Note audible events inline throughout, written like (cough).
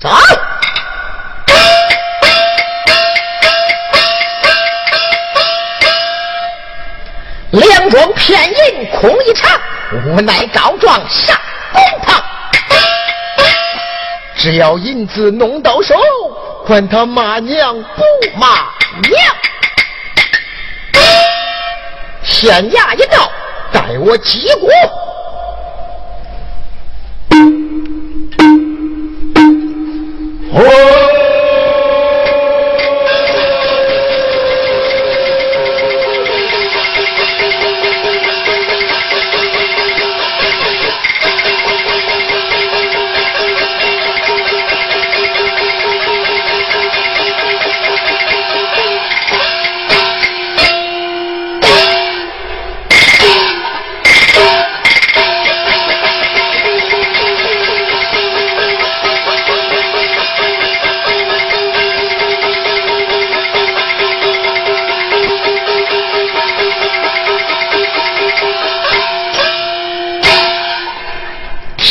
走。两桩骗银空一场，无奈告状上公堂。只要银子弄到手，管他骂娘不骂娘。县衙一到，待我击鼓。哦。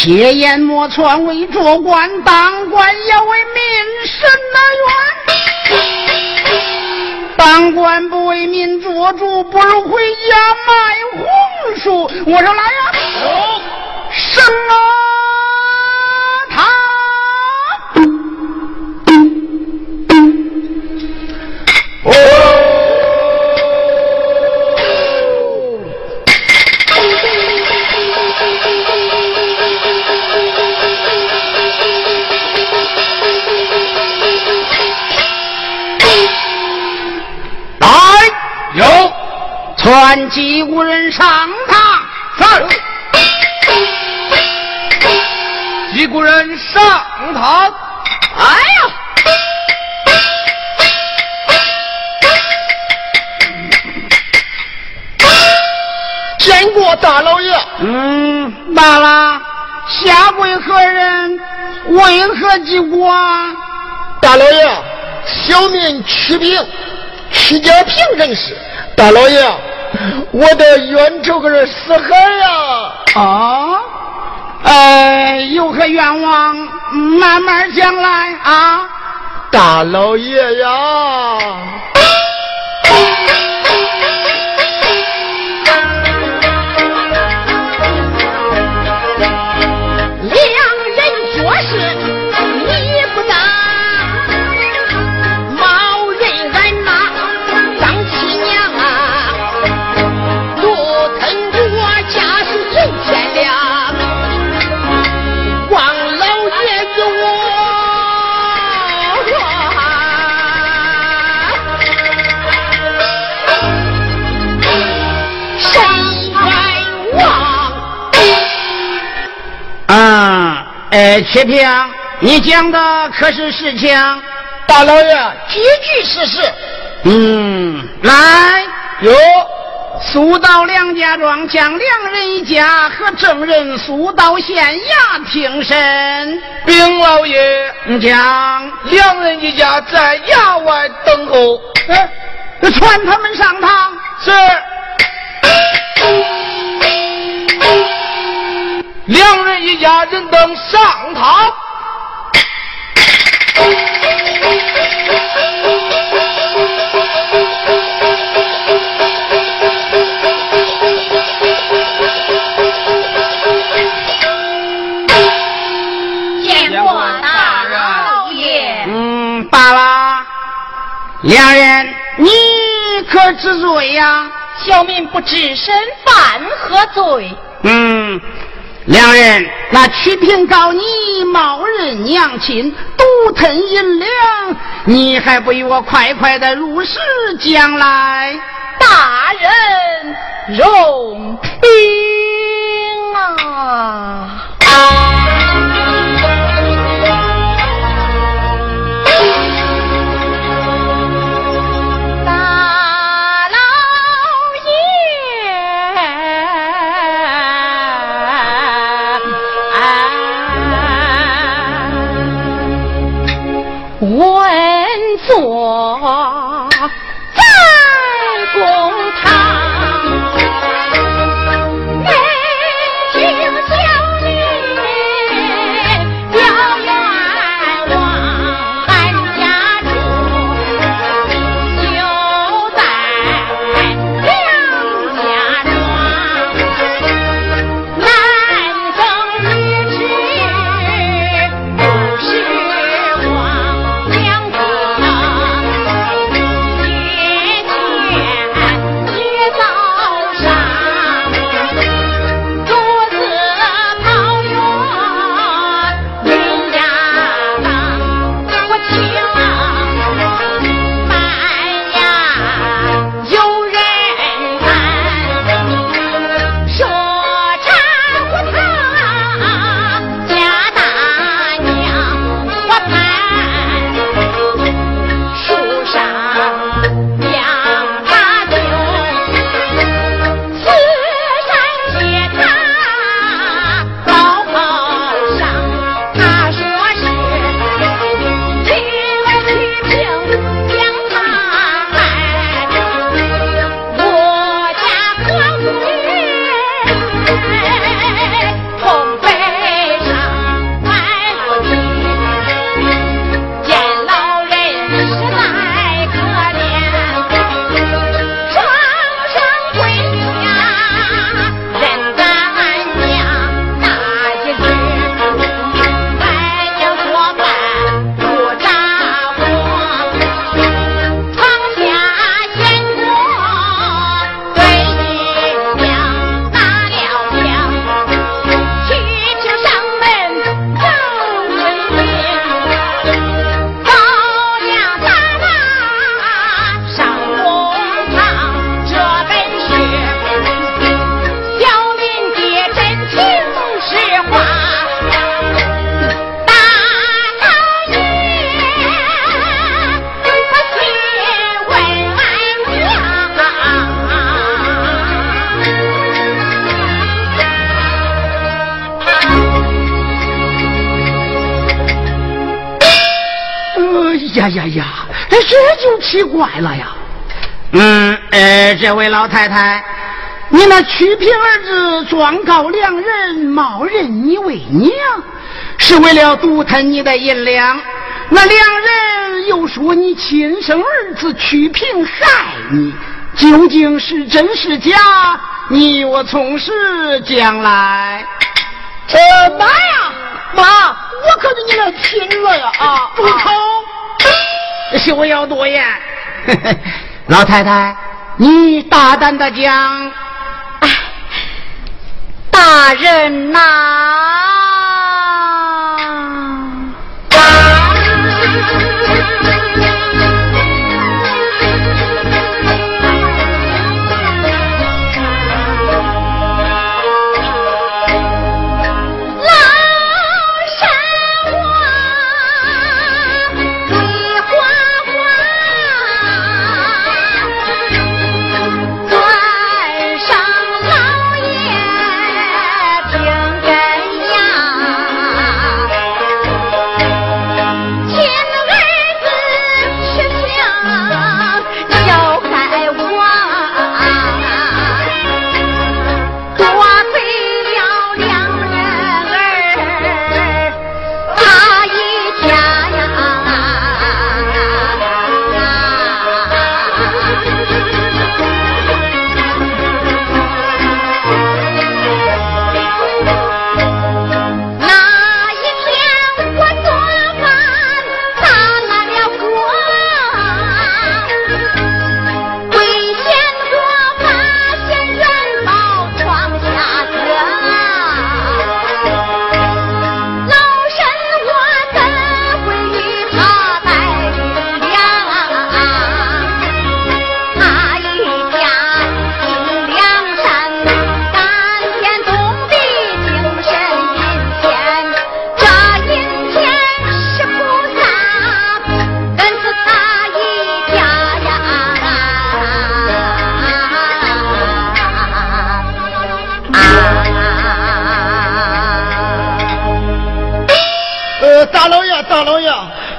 铁言莫传为做官，当官要为民伸那冤。当官不为民做主，不如回家卖红薯。我说来呀，什么？传击无人上堂，是。击鼓人上堂。哎呀！见过大老爷。嗯，罢了。下跪何人？为何击鼓啊？大老爷，小民曲平，曲家平人士。大老爷。(laughs) 我的冤仇可是死海呀！啊，哎，有何愿望，慢慢讲来啊，大老爷呀。哎，启平，你讲的可是？实情？大老爷，句句实实。嗯，来，有，速到梁家庄，将两人一家和证人速到县衙听审。禀老爷，将两人一家在衙外等候。哎，传他们上堂。是。两人一家人等上堂。见过大老爷。嗯，罢了。两人，你可知罪呀？小民不知身犯何罪。嗯。两人，那曲平告你冒认娘亲，独吞银两，你还不与我快快的入室将来？大人容禀奇怪了呀。嗯，呃，这位老太太，你那曲平儿子状告良人，冒认你为娘，是为了独吞你的银两。那良人又说你亲生儿子曲平害你，究竟是真是假？你我从实将来。呃，妈呀，妈，我可是你的亲了呀！啊，住口！休要多言。(laughs) 老太太，你大胆的讲。哎，大人呐。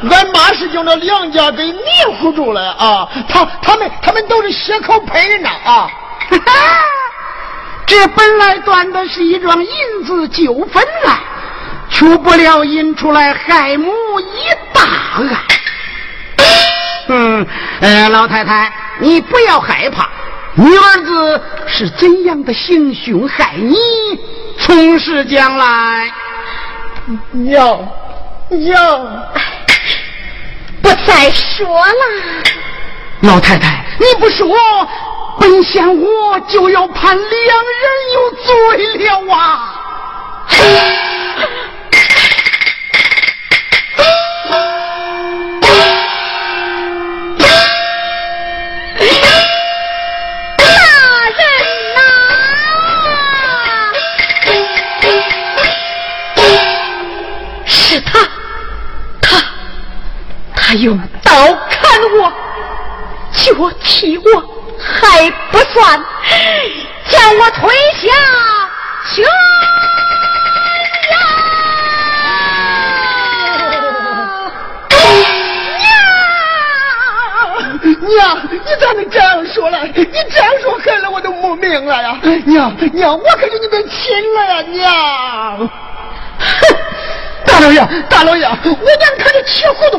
俺妈是叫那梁家给迷糊住了啊！他他们他们都是血口喷人呐啊！(laughs) 这本来断的是一桩银子纠纷啊，却不料引出来害母一大案。(laughs) 嗯，呃，老太太，你不要害怕，你儿子是怎样的行凶害你，从实将来。娘，娘。不再说了，老太太，你不说，本县我就要判两人有罪了啊！(laughs)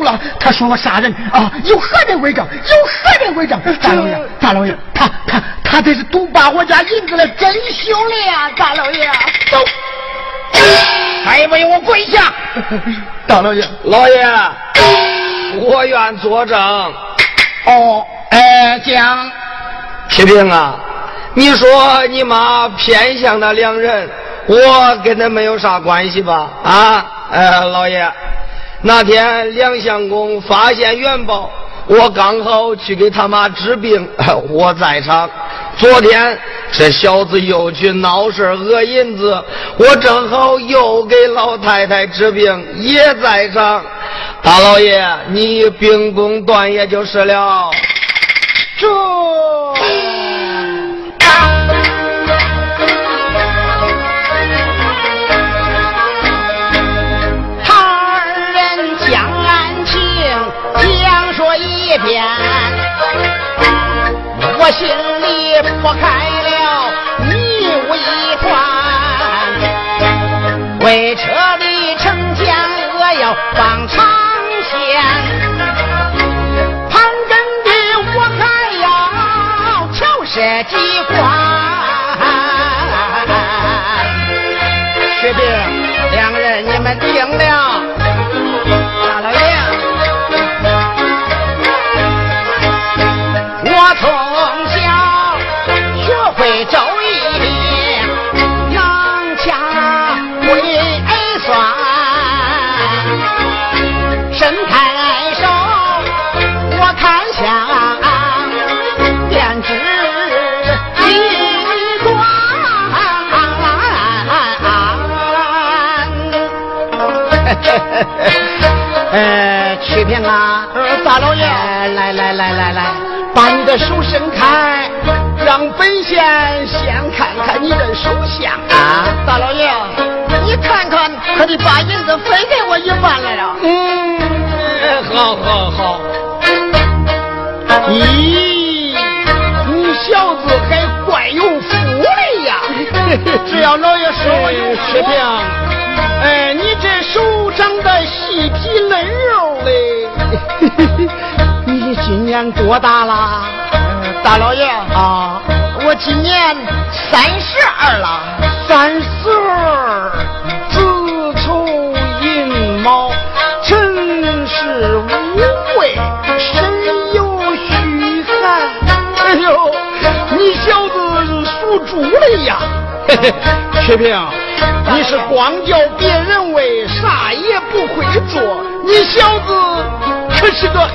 了。他说我杀人啊，有何人为证？有何人为证？大老爷，大老爷，他他他这是独霸我家银子了，真凶了呀！大老爷，走，还不我跪下！大老爷，老爷，我愿作证。哦，哎，讲，启平啊，你说你妈偏向那两人，我跟他没有啥关系吧？啊？哎，老爷，那天梁相公发现元宝，我刚好去给他妈治病，(laughs) 我在场。昨天这小子又去闹事讹银子，我正好又给老太太治病，也在场。大老爷，你秉公断也就是了。这。一边我心里拨开了迷雾一团。为撤离城墙我要放长线。盘根的我还要巧设机关。老爷，来来来来来。把你的手伸开，让本县先看看你的手相啊！大老爷，你看看，可得把银子分给我一半来呀！嗯，好好好。咦，你小子还怪有福的呀！只要老爷说我有福，平，哎，你这手年多大了，大老爷啊？我今年三十二了。三十二，子丑寅卯，辰是午未，申酉戌亥。哎呦，你小子是属猪的呀！嘿嘿，薛平，你是光叫别人喂啥也不会做，你小子可是个。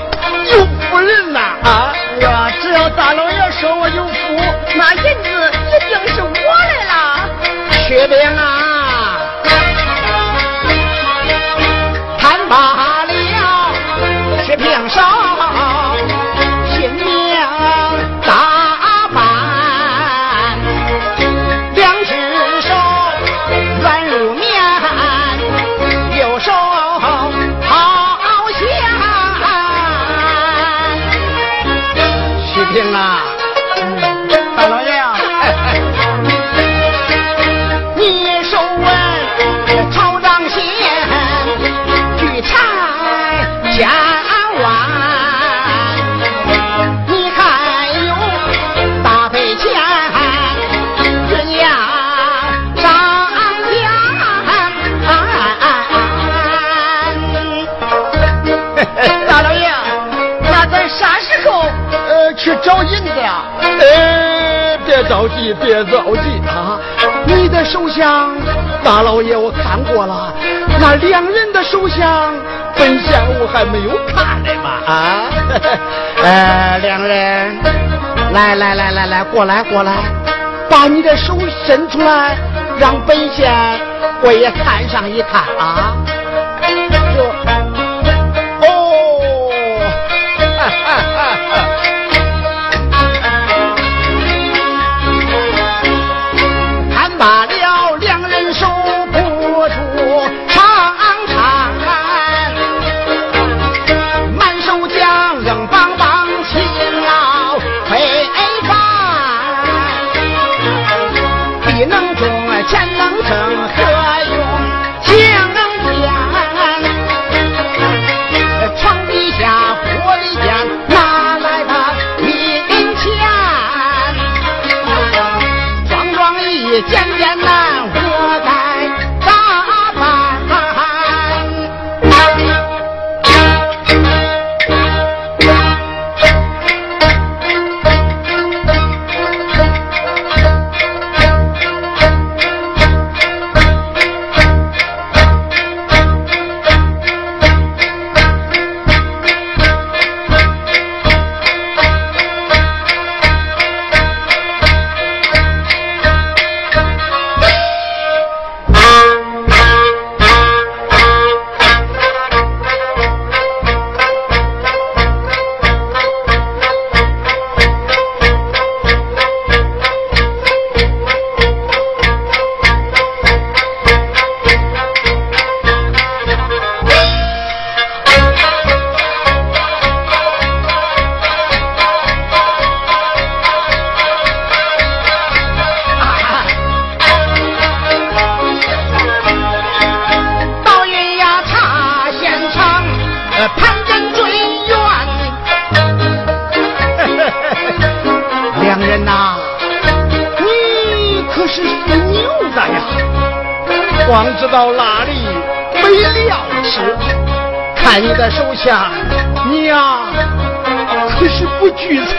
有福人呐！啊，我，只要大老爷说我有福，那银子一定是我的啦。薛兵啊，谈罢了，薛平少。别着急，别着急啊！你的手相，大老爷我看过了，那两人的手相，本相我还没有看呢嘛啊！(laughs) 呃，两人，来来来来来，过来过来，把你的手伸出来，让本县我也看上一看啊！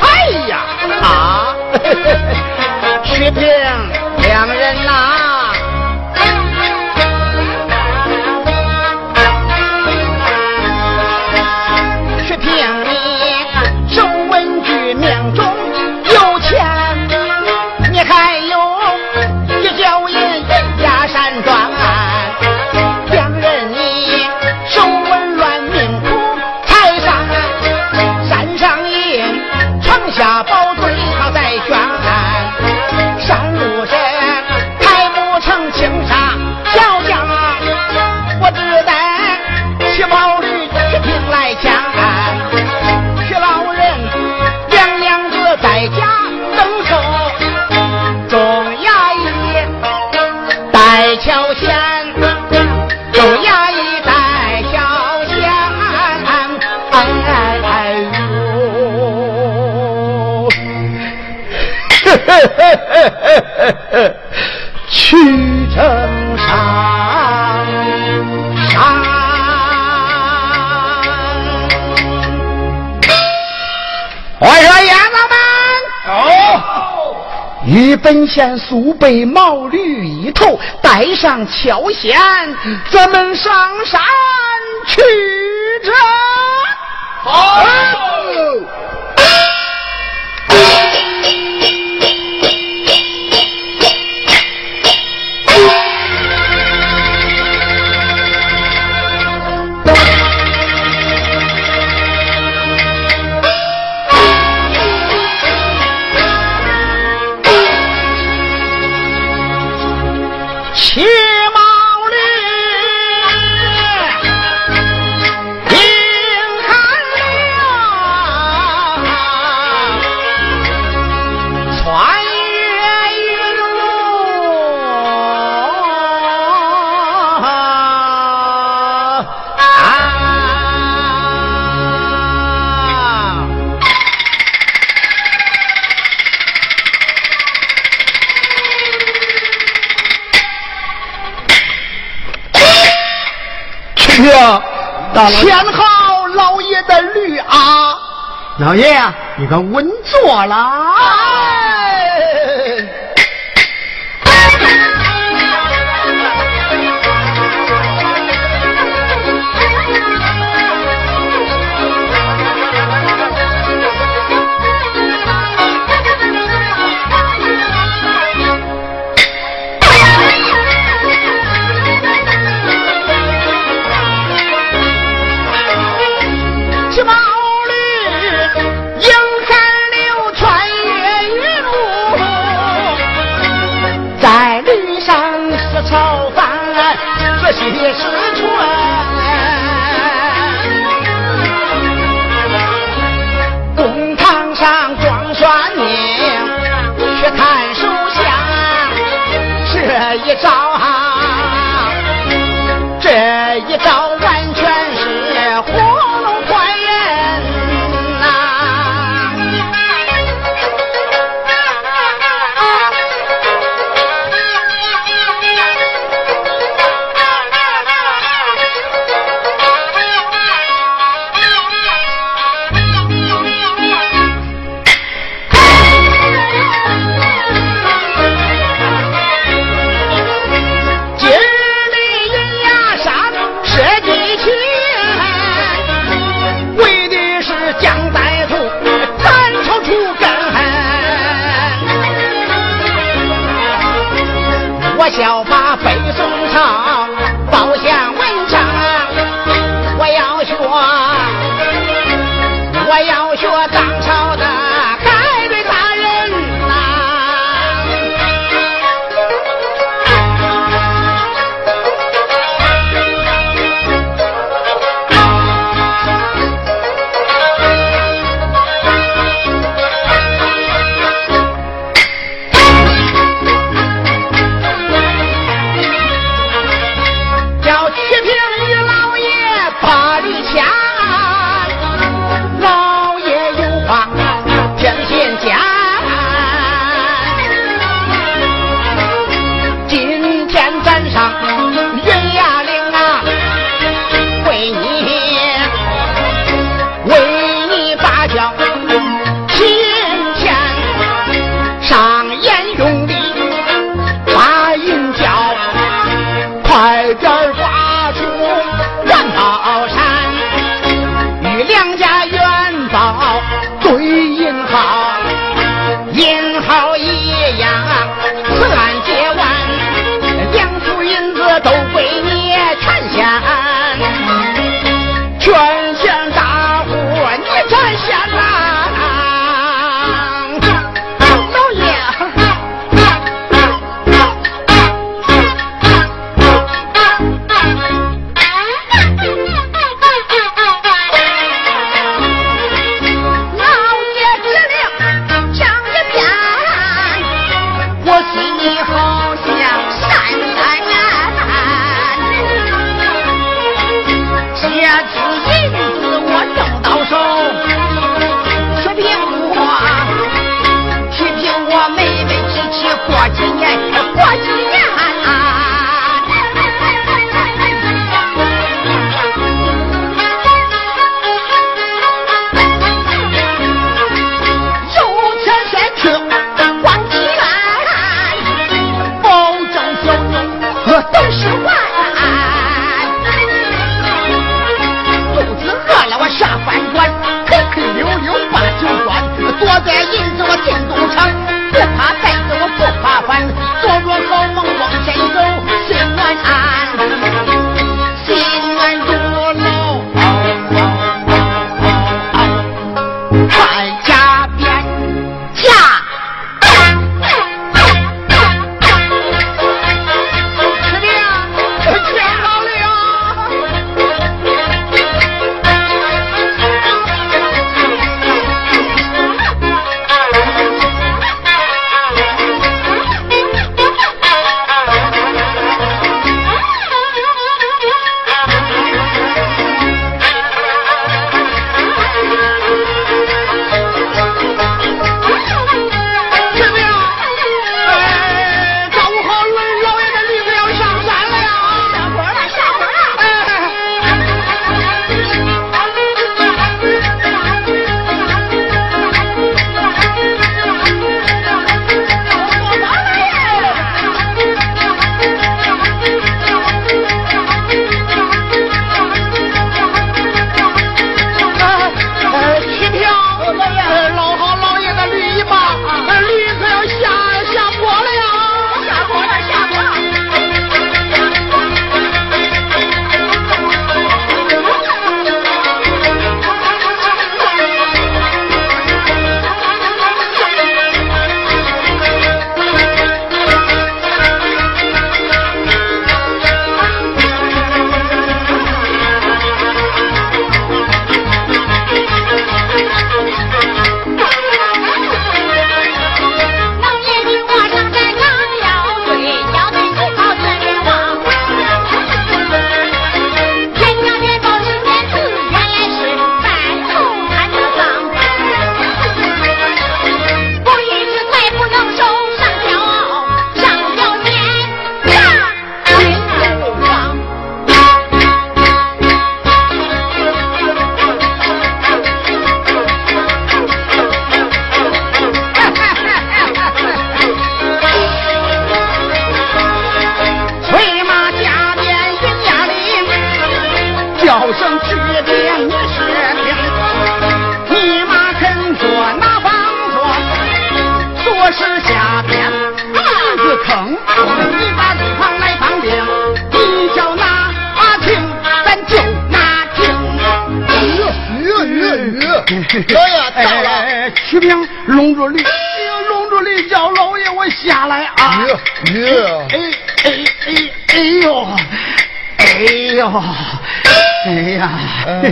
哎呀啊薛 (laughs) 平两人呐 (laughs) 去登山！我说爷子们，好！与本县苏北毛驴一头，带上挑线，咱们上山去争。好。大老好老爷的绿啊老爷你可稳坐了。一招啊这一招我要学当。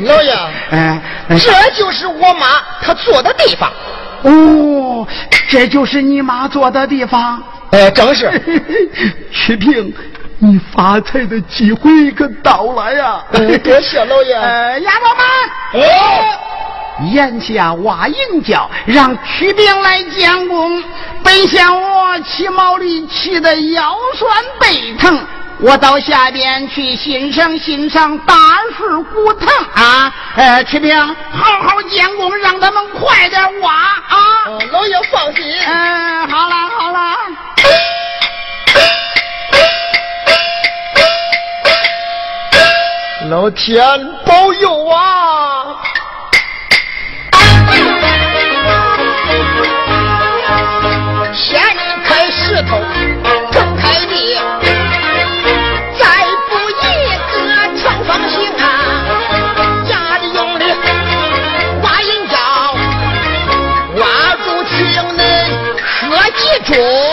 老爷，哎，这就是我妈她坐的地方。哦，这就是你妈坐的地方。哎，正是。(laughs) 曲平，你发财的机会可到了呀！多谢老爷。呃，(laughs) 丫头们，哎，眼下蛙英叫让曲平来监工，本想我骑毛驴骑的腰酸背疼。我到下边去欣赏欣赏大树古藤啊哎启病好好监工让他们快点挖啊老爷放心嗯好了好了老天保佑啊公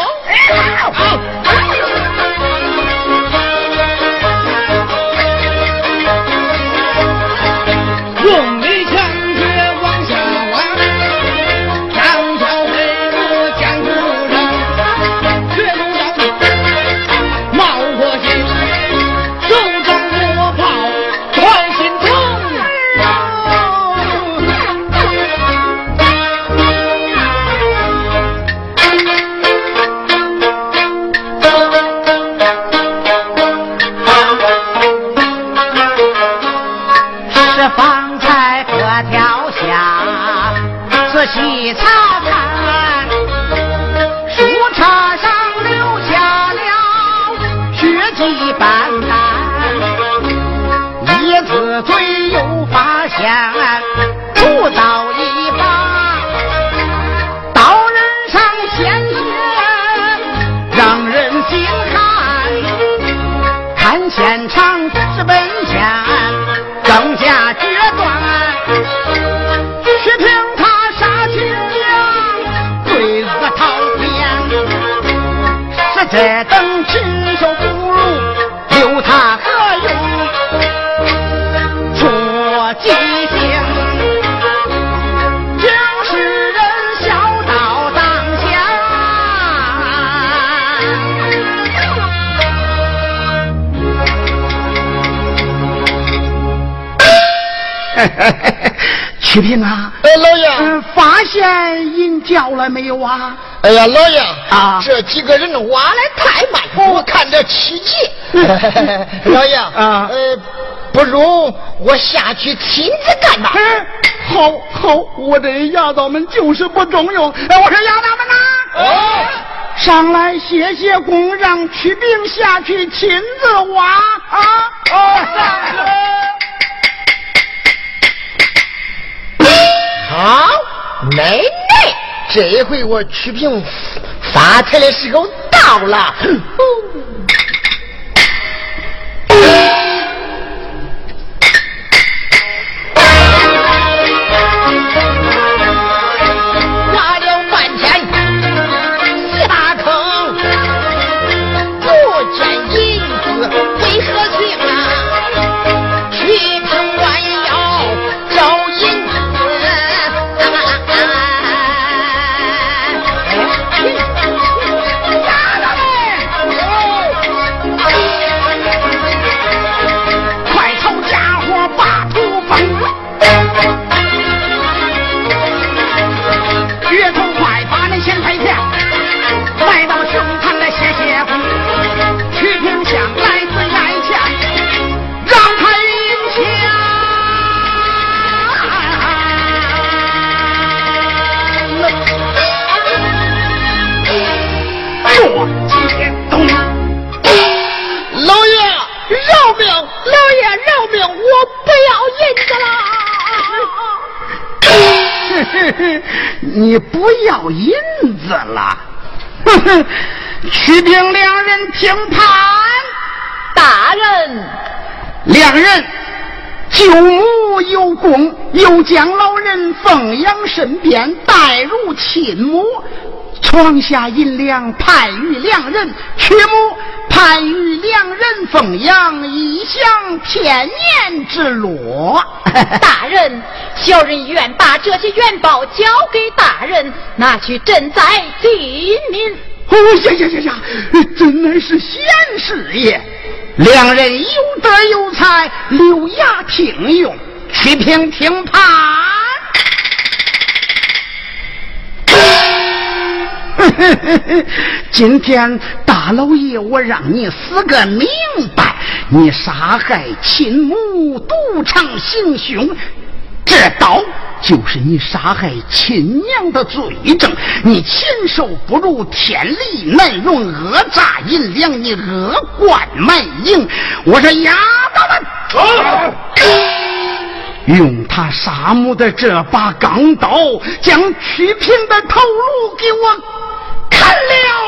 (laughs) 曲平啊，哎，老爷，嗯，发现银角了没有啊？哎呀，老爷啊这几个人挖来太慢，我看着奇迹。(laughs) 老爷啊呃，不如我下去亲自干吧。哎，好好，我这丫头们就是不中用。哎，我说丫头们呐，哦，上来谢谢公，让曲兵下去亲自挖啊！好，奶奶，这回我曲平发财的时候到了。挖曲平两人听判，大人，两人救母有功，又将老人奉养身边，待如亲母。床下银两派与两人，曲母派与两人奉养，一享天年之乐。大人，小人愿把这些元宝交给大人，拿去赈灾济民。哦呀呀呀呀！真乃是贤士也。两人有德有才，留牙听用，去听听判。(laughs) 今天大老爷，我让你死个明白！你杀害亲母，独逞行凶，这刀就是你杀害亲娘的罪证。你禽兽不如，天理难容，讹诈银两，你恶贯满盈。我说丫头们，用他杀母的这把钢刀，将曲平的头颅给我砍了。